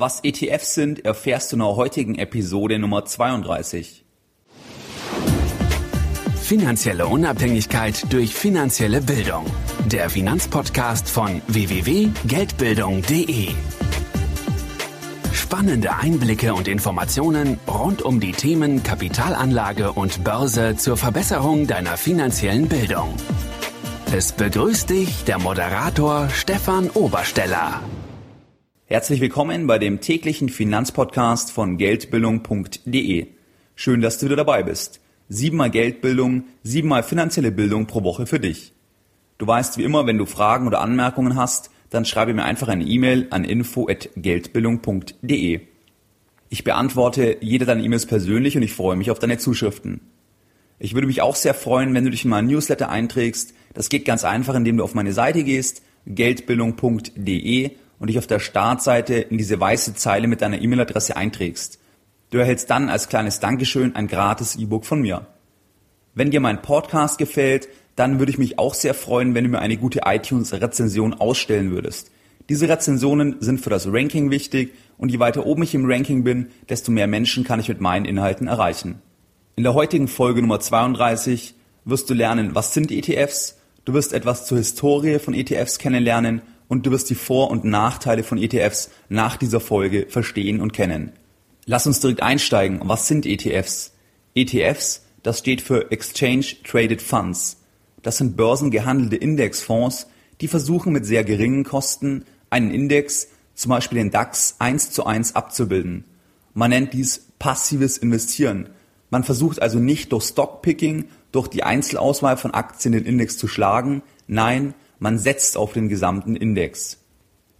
Was ETFs sind, erfährst du in der heutigen Episode Nummer 32. Finanzielle Unabhängigkeit durch finanzielle Bildung. Der Finanzpodcast von www.geldbildung.de. Spannende Einblicke und Informationen rund um die Themen Kapitalanlage und Börse zur Verbesserung deiner finanziellen Bildung. Es begrüßt dich der Moderator Stefan Obersteller. Herzlich willkommen bei dem täglichen Finanzpodcast von Geldbildung.de. Schön, dass du wieder dabei bist. Siebenmal Geldbildung, siebenmal finanzielle Bildung pro Woche für dich. Du weißt wie immer, wenn du Fragen oder Anmerkungen hast, dann schreibe mir einfach eine E-Mail an info@geldbildung.de. Ich beantworte jede deiner E-Mails persönlich und ich freue mich auf deine Zuschriften. Ich würde mich auch sehr freuen, wenn du dich in meinen Newsletter einträgst. Das geht ganz einfach, indem du auf meine Seite gehst, geldbildung.de und dich auf der Startseite in diese weiße Zeile mit deiner E-Mail-Adresse einträgst. Du erhältst dann als kleines Dankeschön ein gratis E-Book von mir. Wenn dir mein Podcast gefällt, dann würde ich mich auch sehr freuen, wenn du mir eine gute iTunes-Rezension ausstellen würdest. Diese Rezensionen sind für das Ranking wichtig und je weiter oben ich im Ranking bin, desto mehr Menschen kann ich mit meinen Inhalten erreichen. In der heutigen Folge Nummer 32 wirst du lernen, was sind ETFs, du wirst etwas zur Historie von ETFs kennenlernen und du wirst die Vor- und Nachteile von ETFs nach dieser Folge verstehen und kennen. Lass uns direkt einsteigen. Was sind ETFs? ETFs, das steht für Exchange Traded Funds. Das sind börsengehandelte Indexfonds, die versuchen mit sehr geringen Kosten einen Index, zum Beispiel den DAX, eins zu eins abzubilden. Man nennt dies passives Investieren. Man versucht also nicht durch Stockpicking, durch die Einzelauswahl von Aktien den Index zu schlagen. Nein, man setzt auf den gesamten Index.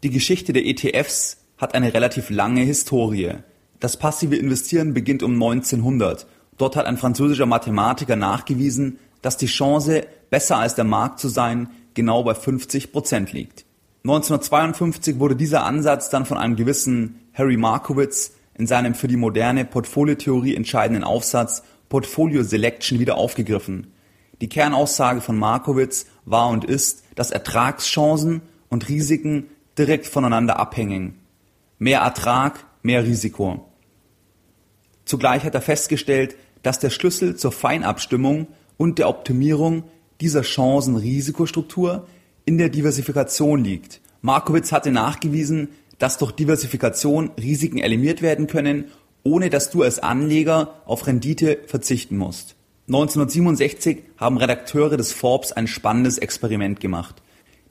Die Geschichte der ETFs hat eine relativ lange Historie. Das passive Investieren beginnt um 1900. Dort hat ein französischer Mathematiker nachgewiesen, dass die Chance, besser als der Markt zu sein, genau bei 50 Prozent liegt. 1952 wurde dieser Ansatz dann von einem gewissen Harry Markowitz in seinem für die moderne Portfoliotheorie entscheidenden Aufsatz Portfolio Selection wieder aufgegriffen. Die Kernaussage von Markowitz war und ist, dass Ertragschancen und Risiken direkt voneinander abhängen. Mehr Ertrag, mehr Risiko. Zugleich hat er festgestellt, dass der Schlüssel zur Feinabstimmung und der Optimierung dieser Chancen-Risikostruktur in der Diversifikation liegt. Markowitz hatte nachgewiesen, dass durch Diversifikation Risiken eliminiert werden können, ohne dass du als Anleger auf Rendite verzichten musst. 1967 haben Redakteure des Forbes ein spannendes Experiment gemacht.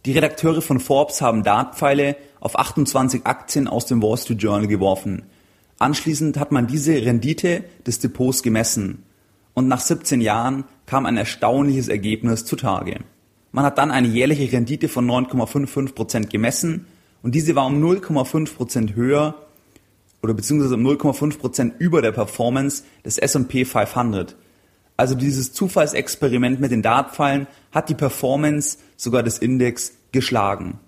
Die Redakteure von Forbes haben Dartpfeile auf 28 Aktien aus dem Wall Street Journal geworfen. Anschließend hat man diese Rendite des Depots gemessen. Und nach 17 Jahren kam ein erstaunliches Ergebnis zutage. Man hat dann eine jährliche Rendite von 9,55 Prozent gemessen und diese war um 0,5 Prozent höher oder beziehungsweise um 0,5 Prozent über der Performance des S&P 500. Also dieses Zufallsexperiment mit den Dartpfeilen hat die Performance sogar des Index geschlagen.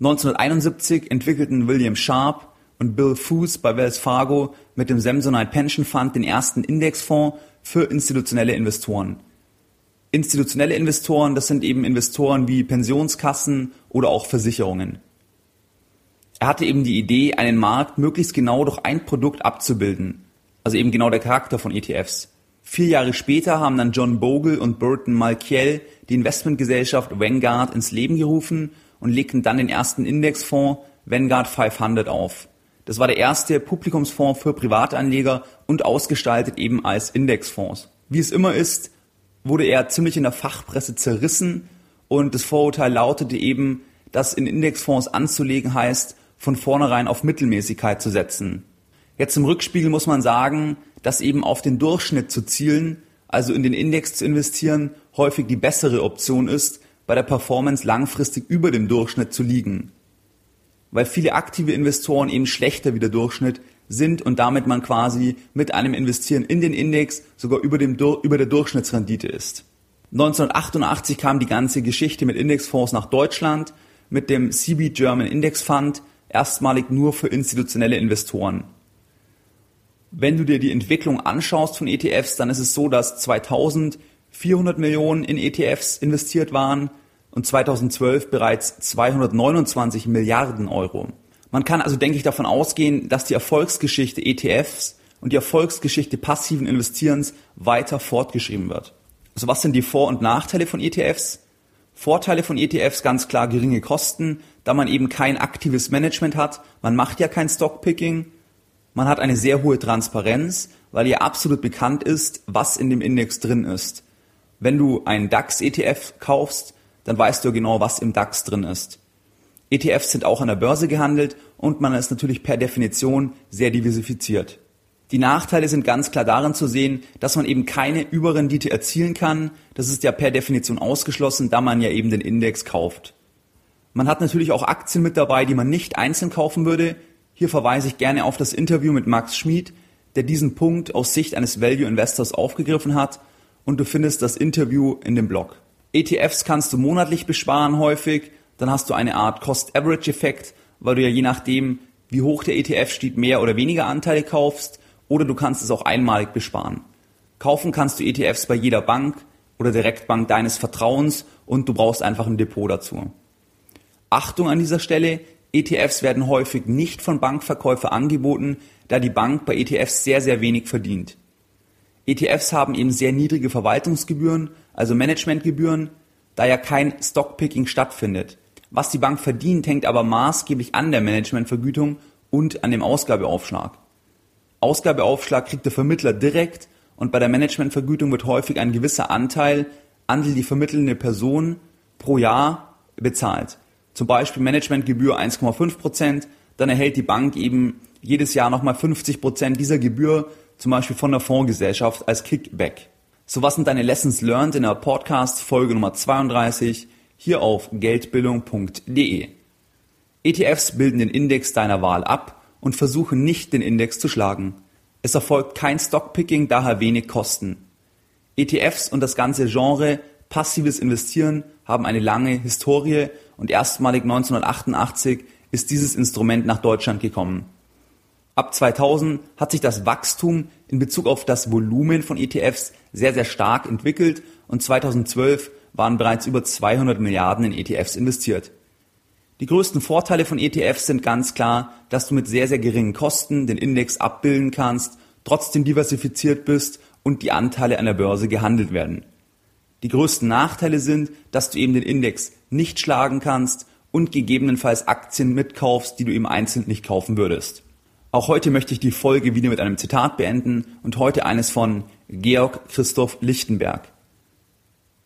1971 entwickelten William Sharp und Bill Foos bei Wells Fargo mit dem Samsonite Pension Fund den ersten Indexfonds für institutionelle Investoren. Institutionelle Investoren, das sind eben Investoren wie Pensionskassen oder auch Versicherungen. Er hatte eben die Idee, einen Markt möglichst genau durch ein Produkt abzubilden, also eben genau der Charakter von ETFs. Vier Jahre später haben dann John Bogle und Burton Malkiel die Investmentgesellschaft Vanguard ins Leben gerufen und legten dann den ersten Indexfonds Vanguard 500 auf. Das war der erste Publikumsfonds für Privatanleger und ausgestaltet eben als Indexfonds. Wie es immer ist, wurde er ziemlich in der Fachpresse zerrissen und das Vorurteil lautete eben, dass in Indexfonds anzulegen heißt, von vornherein auf Mittelmäßigkeit zu setzen. Jetzt im Rückspiegel muss man sagen, dass eben auf den Durchschnitt zu zielen, also in den Index zu investieren, häufig die bessere Option ist, bei der Performance langfristig über dem Durchschnitt zu liegen. Weil viele aktive Investoren eben schlechter wie der Durchschnitt sind und damit man quasi mit einem Investieren in den Index sogar über, dem, über der Durchschnittsrendite ist. 1988 kam die ganze Geschichte mit Indexfonds nach Deutschland mit dem CB German Index Fund, erstmalig nur für institutionelle Investoren. Wenn du dir die Entwicklung anschaust von ETFs, dann ist es so, dass 2000 400 Millionen in ETFs investiert waren und 2012 bereits 229 Milliarden Euro. Man kann also, denke ich, davon ausgehen, dass die Erfolgsgeschichte ETFs und die Erfolgsgeschichte passiven Investierens weiter fortgeschrieben wird. Also was sind die Vor- und Nachteile von ETFs? Vorteile von ETFs ganz klar geringe Kosten, da man eben kein aktives Management hat. Man macht ja kein Stockpicking. Man hat eine sehr hohe Transparenz, weil ja absolut bekannt ist, was in dem Index drin ist. Wenn du einen DAX-ETF kaufst, dann weißt du genau, was im DAX drin ist. ETFs sind auch an der Börse gehandelt und man ist natürlich per Definition sehr diversifiziert. Die Nachteile sind ganz klar darin zu sehen, dass man eben keine Überrendite erzielen kann. Das ist ja per Definition ausgeschlossen, da man ja eben den Index kauft. Man hat natürlich auch Aktien mit dabei, die man nicht einzeln kaufen würde. Hier verweise ich gerne auf das Interview mit Max Schmid, der diesen Punkt aus Sicht eines Value Investors aufgegriffen hat und du findest das Interview in dem Blog. ETFs kannst du monatlich besparen häufig, dann hast du eine Art Cost-Average-Effekt, weil du ja je nachdem, wie hoch der ETF steht, mehr oder weniger Anteile kaufst oder du kannst es auch einmalig besparen. Kaufen kannst du ETFs bei jeder Bank oder Direktbank deines Vertrauens und du brauchst einfach ein Depot dazu. Achtung an dieser Stelle, ETFs werden häufig nicht von Bankverkäufer angeboten, da die Bank bei ETFs sehr, sehr wenig verdient. ETFs haben eben sehr niedrige Verwaltungsgebühren, also Managementgebühren, da ja kein Stockpicking stattfindet. Was die Bank verdient, hängt aber maßgeblich an der Managementvergütung und an dem Ausgabeaufschlag. Ausgabeaufschlag kriegt der Vermittler direkt und bei der Managementvergütung wird häufig ein gewisser Anteil an die vermittelnde Person pro Jahr bezahlt. Zum Beispiel Managementgebühr 1,5 Prozent, dann erhält die Bank eben jedes Jahr nochmal 50 Prozent dieser Gebühr, zum Beispiel von der Fondsgesellschaft als Kickback. So was sind deine Lessons learned in der Podcast Folge Nummer 32 hier auf geldbildung.de. ETFs bilden den Index deiner Wahl ab und versuche nicht den Index zu schlagen. Es erfolgt kein Stockpicking, daher wenig Kosten. ETFs und das ganze Genre passives Investieren haben eine lange Historie und erstmalig 1988 ist dieses Instrument nach Deutschland gekommen. Ab 2000 hat sich das Wachstum in Bezug auf das Volumen von ETFs sehr, sehr stark entwickelt und 2012 waren bereits über 200 Milliarden in ETFs investiert. Die größten Vorteile von ETFs sind ganz klar, dass du mit sehr, sehr geringen Kosten den Index abbilden kannst, trotzdem diversifiziert bist und die Anteile an der Börse gehandelt werden. Die größten Nachteile sind, dass du eben den Index nicht schlagen kannst und gegebenenfalls Aktien mitkaufst, die du eben einzeln nicht kaufen würdest. Auch heute möchte ich die Folge wieder mit einem Zitat beenden und heute eines von Georg Christoph Lichtenberg.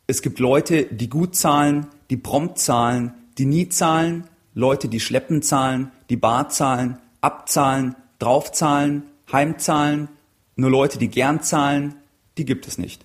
Es gibt Leute, die gut zahlen, die prompt zahlen, die nie zahlen, Leute, die schleppen zahlen, die bar zahlen, abzahlen, draufzahlen, heimzahlen, nur Leute, die gern zahlen, die gibt es nicht.